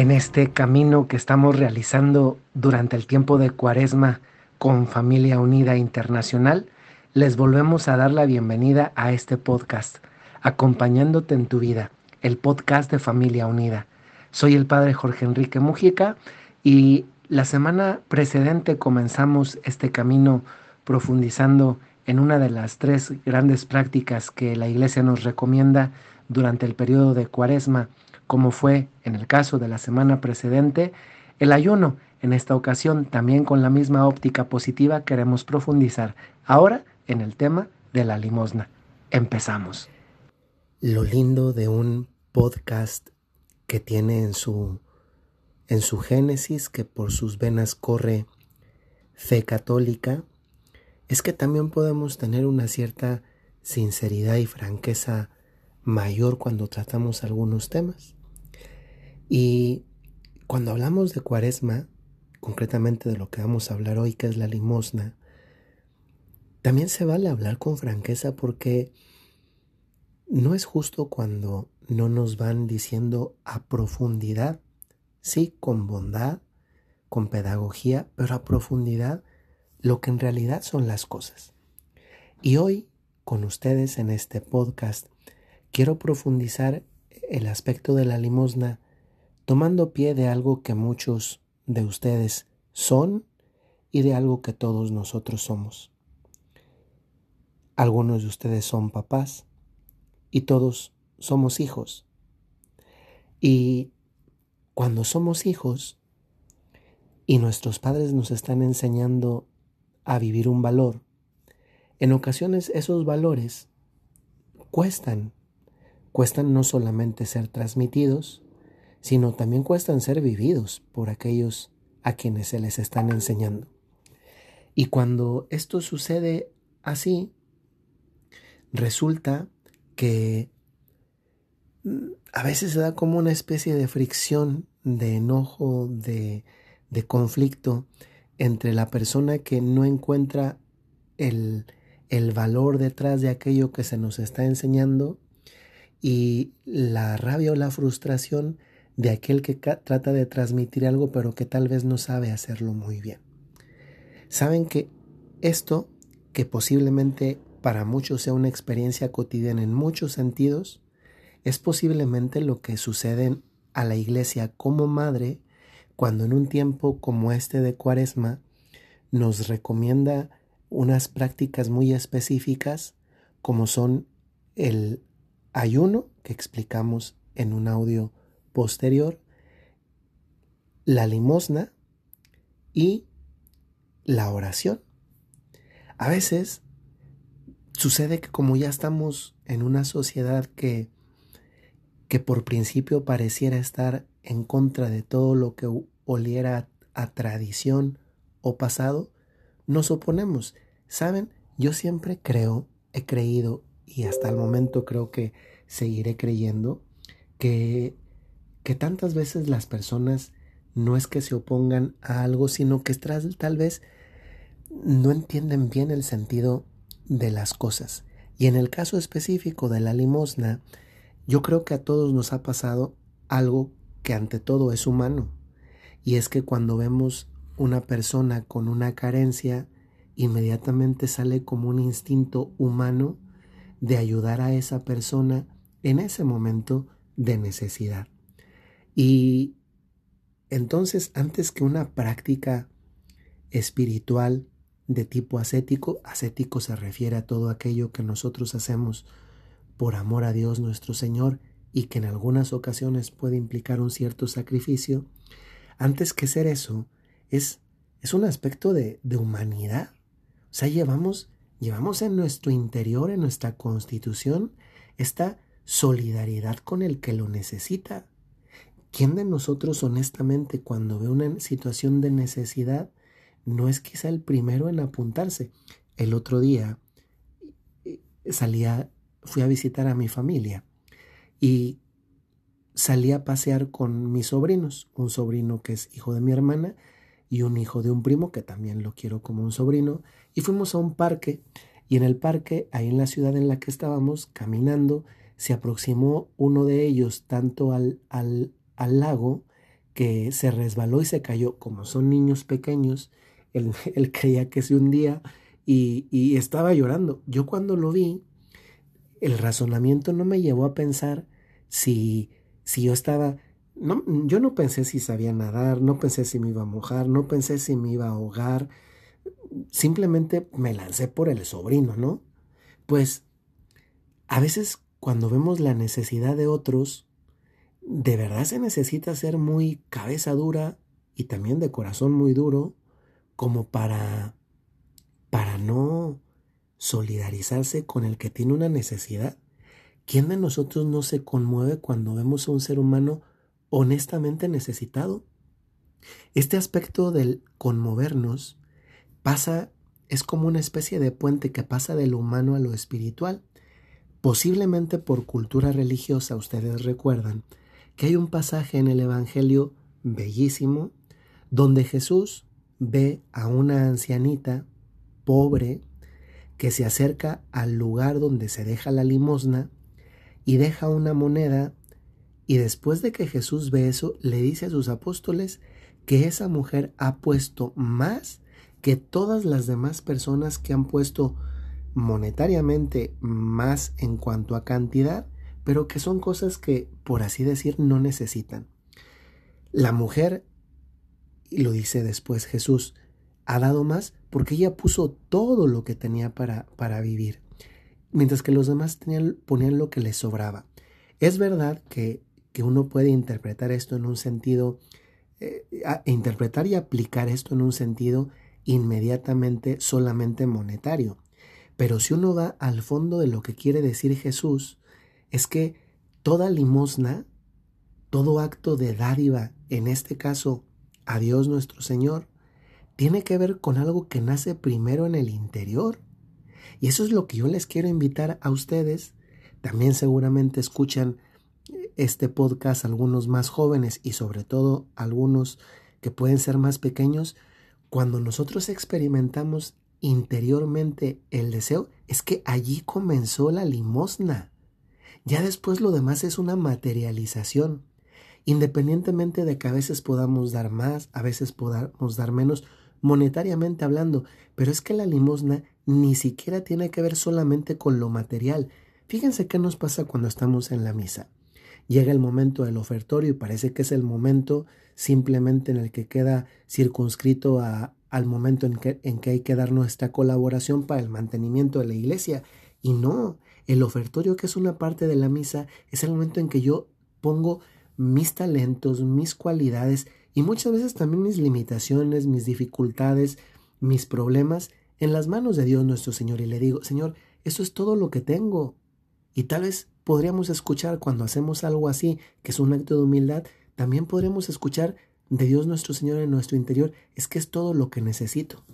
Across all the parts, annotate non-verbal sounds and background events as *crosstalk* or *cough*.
En este camino que estamos realizando durante el tiempo de Cuaresma con Familia Unida Internacional, les volvemos a dar la bienvenida a este podcast, Acompañándote en tu vida, el podcast de Familia Unida. Soy el padre Jorge Enrique Mujica y la semana precedente comenzamos este camino profundizando en una de las tres grandes prácticas que la Iglesia nos recomienda durante el periodo de Cuaresma, como fue en el caso de la semana precedente, el ayuno. En esta ocasión, también con la misma óptica positiva, queremos profundizar ahora en el tema de la limosna. Empezamos. Lo lindo de un podcast que tiene en su, en su génesis, que por sus venas corre fe católica, es que también podemos tener una cierta sinceridad y franqueza mayor cuando tratamos algunos temas. Y cuando hablamos de cuaresma, concretamente de lo que vamos a hablar hoy, que es la limosna, también se vale hablar con franqueza porque no es justo cuando no nos van diciendo a profundidad, sí, con bondad, con pedagogía, pero a profundidad lo que en realidad son las cosas. Y hoy, con ustedes en este podcast, quiero profundizar el aspecto de la limosna tomando pie de algo que muchos de ustedes son y de algo que todos nosotros somos. Algunos de ustedes son papás y todos somos hijos. Y cuando somos hijos y nuestros padres nos están enseñando a vivir un valor, en ocasiones esos valores cuestan, cuestan no solamente ser transmitidos, sino también cuestan ser vividos por aquellos a quienes se les están enseñando. Y cuando esto sucede así, resulta que mm, a veces se da como una especie de fricción, de enojo, de, de conflicto entre la persona que no encuentra el, el valor detrás de aquello que se nos está enseñando y la rabia o la frustración de aquel que trata de transmitir algo pero que tal vez no sabe hacerlo muy bien. Saben que esto, que posiblemente para muchos sea una experiencia cotidiana en muchos sentidos, es posiblemente lo que sucede a la iglesia como madre cuando en un tiempo como este de Cuaresma nos recomienda unas prácticas muy específicas como son el ayuno que explicamos en un audio posterior, la limosna y la oración. A veces sucede que como ya estamos en una sociedad que, que por principio pareciera estar en contra de todo lo que oliera a tradición o pasado, nos oponemos. Saben, yo siempre creo, he creído y hasta el momento creo que seguiré creyendo que, que tantas veces las personas no es que se opongan a algo, sino que tal vez no entienden bien el sentido de las cosas. Y en el caso específico de la limosna, yo creo que a todos nos ha pasado algo que ante todo es humano. Y es que cuando vemos una persona con una carencia, inmediatamente sale como un instinto humano de ayudar a esa persona en ese momento de necesidad. Y entonces, antes que una práctica espiritual de tipo ascético, ascético se refiere a todo aquello que nosotros hacemos por amor a Dios nuestro Señor y que en algunas ocasiones puede implicar un cierto sacrificio, antes que ser eso, es, es un aspecto de, de humanidad. O sea, llevamos, llevamos en nuestro interior, en nuestra constitución, esta solidaridad con el que lo necesita. ¿Quién de nosotros honestamente cuando ve una situación de necesidad no es quizá el primero en apuntarse. El otro día eh, salía, fui a visitar a mi familia y salí a pasear con mis sobrinos, un sobrino que es hijo de mi hermana y un hijo de un primo que también lo quiero como un sobrino, y fuimos a un parque y en el parque, ahí en la ciudad en la que estábamos, caminando, se aproximó uno de ellos tanto al, al, al lago que se resbaló y se cayó. Como son niños pequeños, él, *laughs* él creía que se hundía y, y estaba llorando. Yo cuando lo vi, el razonamiento no me llevó a pensar si, si yo estaba... No, yo no pensé si sabía nadar, no pensé si me iba a mojar, no pensé si me iba a ahogar, simplemente me lancé por el sobrino, ¿no? Pues a veces cuando vemos la necesidad de otros, de verdad se necesita ser muy cabeza dura y también de corazón muy duro como para para no solidarizarse con el que tiene una necesidad. ¿Quién de nosotros no se conmueve cuando vemos a un ser humano honestamente necesitado? Este aspecto del conmovernos pasa, es como una especie de puente que pasa de lo humano a lo espiritual. Posiblemente por cultura religiosa ustedes recuerdan que hay un pasaje en el Evangelio bellísimo donde Jesús ve a una ancianita pobre que se acerca al lugar donde se deja la limosna y deja una moneda y después de que Jesús ve eso le dice a sus apóstoles que esa mujer ha puesto más que todas las demás personas que han puesto monetariamente más en cuanto a cantidad, pero que son cosas que, por así decir, no necesitan. La mujer, y lo dice después Jesús, ha dado más porque ella puso todo lo que tenía para, para vivir, mientras que los demás tenían, ponían lo que les sobraba. Es verdad que, que uno puede interpretar esto en un sentido, eh, interpretar y aplicar esto en un sentido inmediatamente solamente monetario. Pero si uno va al fondo de lo que quiere decir Jesús, es que toda limosna, todo acto de dádiva, en este caso a Dios nuestro Señor, tiene que ver con algo que nace primero en el interior. Y eso es lo que yo les quiero invitar a ustedes. También seguramente escuchan este podcast algunos más jóvenes y sobre todo algunos que pueden ser más pequeños cuando nosotros experimentamos interiormente el deseo, es que allí comenzó la limosna. Ya después lo demás es una materialización. Independientemente de que a veces podamos dar más, a veces podamos dar menos, monetariamente hablando, pero es que la limosna ni siquiera tiene que ver solamente con lo material. Fíjense qué nos pasa cuando estamos en la misa. Llega el momento del ofertorio y parece que es el momento simplemente en el que queda circunscrito a, al momento en que, en que hay que dar nuestra colaboración para el mantenimiento de la iglesia. Y no, el ofertorio que es una parte de la misa es el momento en que yo pongo mis talentos, mis cualidades y muchas veces también mis limitaciones, mis dificultades, mis problemas en las manos de Dios nuestro Señor y le digo, Señor, eso es todo lo que tengo. Y tal vez podríamos escuchar cuando hacemos algo así, que es un acto de humildad, también podremos escuchar de Dios nuestro Señor en nuestro interior, es que es todo lo que necesito.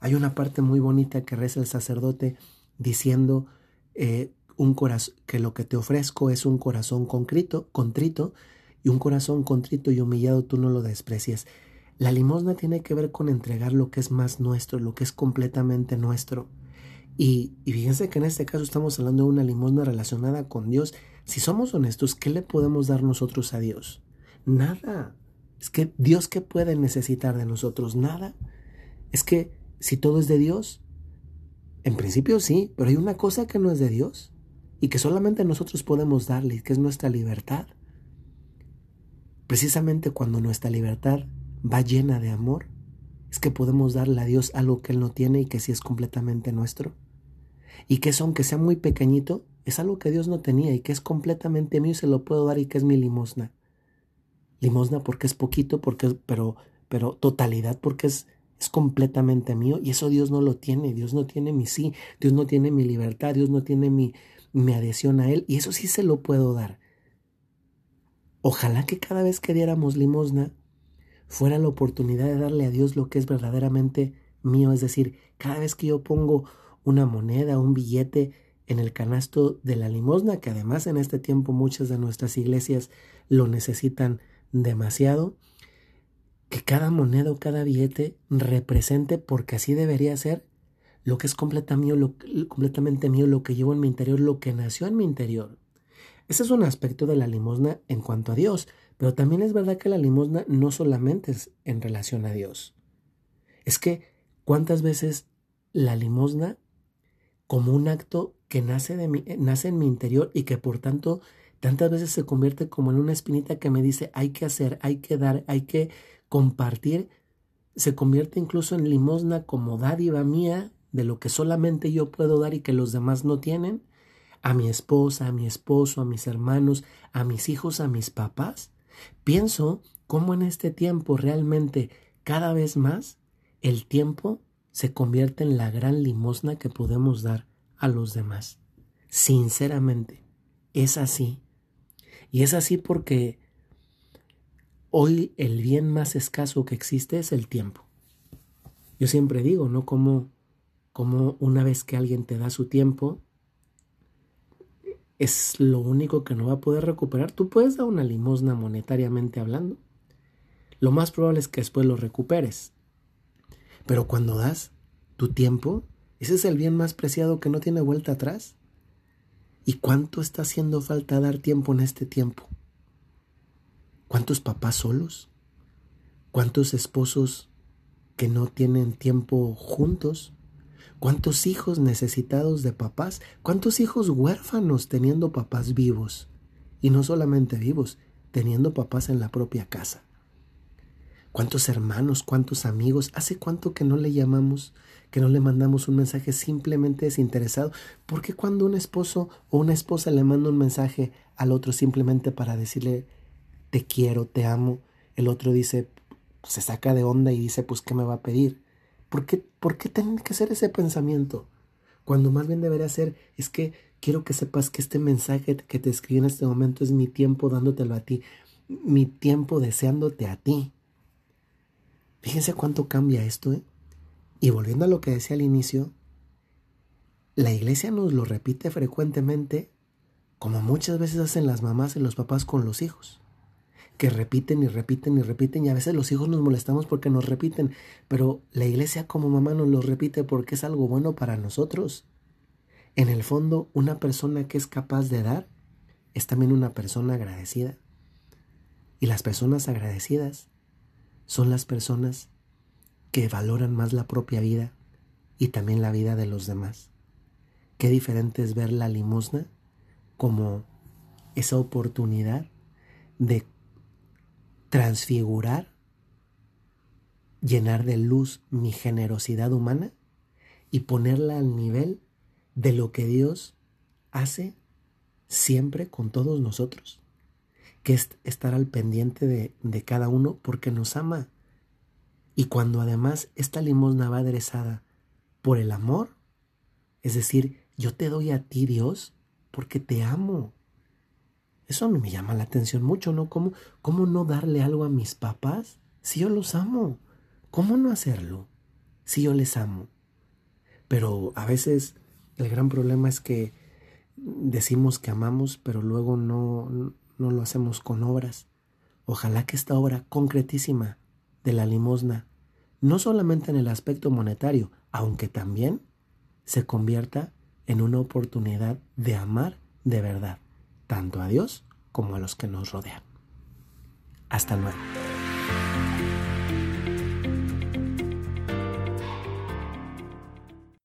Hay una parte muy bonita que reza el sacerdote diciendo eh, un corazón, que lo que te ofrezco es un corazón contrito, contrito, y un corazón contrito y humillado tú no lo desprecias. La limosna tiene que ver con entregar lo que es más nuestro, lo que es completamente nuestro. Y, fíjense que en este caso estamos hablando de una limosna relacionada con Dios. Si somos honestos, ¿qué le podemos dar nosotros a Dios? Nada. Es que Dios qué puede necesitar de nosotros? Nada. Es que si todo es de Dios, en principio sí, pero hay una cosa que no es de Dios y que solamente nosotros podemos darle, que es nuestra libertad. Precisamente cuando nuestra libertad va llena de amor, es que podemos darle a Dios algo que Él no tiene y que sí es completamente nuestro y que eso, aunque sea muy pequeñito, es algo que Dios no tenía y que es completamente mío y se lo puedo dar y que es mi limosna. Limosna porque es poquito, porque, pero, pero totalidad porque es, es completamente mío y eso Dios no lo tiene. Dios no tiene mi sí, Dios no tiene mi libertad, Dios no tiene mi, mi adhesión a Él y eso sí se lo puedo dar. Ojalá que cada vez que diéramos limosna fuera la oportunidad de darle a Dios lo que es verdaderamente mío. Es decir, cada vez que yo pongo una moneda, un billete en el canasto de la limosna, que además en este tiempo muchas de nuestras iglesias lo necesitan demasiado, que cada moneda o cada billete represente, porque así debería ser, lo que es completamente mío, lo que llevo en mi interior, lo que nació en mi interior. Ese es un aspecto de la limosna en cuanto a Dios, pero también es verdad que la limosna no solamente es en relación a Dios. Es que cuántas veces la limosna, como un acto que nace, de mi, nace en mi interior y que por tanto tantas veces se convierte como en una espinita que me dice hay que hacer, hay que dar, hay que compartir, se convierte incluso en limosna como dádiva mía de lo que solamente yo puedo dar y que los demás no tienen, a mi esposa, a mi esposo, a mis hermanos, a mis hijos, a mis papás, pienso cómo en este tiempo realmente cada vez más el tiempo se convierte en la gran limosna que podemos dar a los demás. Sinceramente, es así. Y es así porque hoy el bien más escaso que existe es el tiempo. Yo siempre digo, ¿no? Como como una vez que alguien te da su tiempo, es lo único que no va a poder recuperar. Tú puedes dar una limosna monetariamente hablando. Lo más probable es que después lo recuperes. Pero cuando das tu tiempo, ese es el bien más preciado que no tiene vuelta atrás. ¿Y cuánto está haciendo falta dar tiempo en este tiempo? ¿Cuántos papás solos? ¿Cuántos esposos que no tienen tiempo juntos? ¿Cuántos hijos necesitados de papás? ¿Cuántos hijos huérfanos teniendo papás vivos? Y no solamente vivos, teniendo papás en la propia casa. ¿Cuántos hermanos, cuántos amigos? ¿Hace cuánto que no le llamamos, que no le mandamos un mensaje simplemente desinteresado? Porque cuando un esposo o una esposa le manda un mensaje al otro simplemente para decirle te quiero, te amo, el otro dice, se saca de onda y dice, pues, ¿qué me va a pedir? ¿Por qué, ¿Por qué tienen que hacer ese pensamiento? Cuando más bien debería ser, es que quiero que sepas que este mensaje que te escribí en este momento es mi tiempo dándotelo a ti, mi tiempo deseándote a ti. Fíjense cuánto cambia esto, ¿eh? Y volviendo a lo que decía al inicio, la iglesia nos lo repite frecuentemente, como muchas veces hacen las mamás y los papás con los hijos que repiten y repiten y repiten y a veces los hijos nos molestamos porque nos repiten, pero la iglesia como mamá nos lo repite porque es algo bueno para nosotros. En el fondo, una persona que es capaz de dar es también una persona agradecida. Y las personas agradecidas son las personas que valoran más la propia vida y también la vida de los demás. Qué diferente es ver la limosna como esa oportunidad de transfigurar, llenar de luz mi generosidad humana y ponerla al nivel de lo que Dios hace siempre con todos nosotros, que es estar al pendiente de, cada uno porque nos ama. Y cuando además esta limosna va aderezada por el amor, es decir, yo te doy a ti Dios porque te amo, eso me llama la atención mucho, ¿no? ¿Cómo, ¿Cómo no darle algo a mis papás si yo los amo? ¿Cómo no hacerlo si yo les amo? Pero a veces el gran problema es que decimos que amamos, pero luego no, no lo hacemos con obras. Ojalá que esta obra concretísima de la limosna, no solamente en el aspecto monetario, aunque también se convierta en una oportunidad de amar de verdad tanto a Dios como a los que nos rodean. Hasta luego.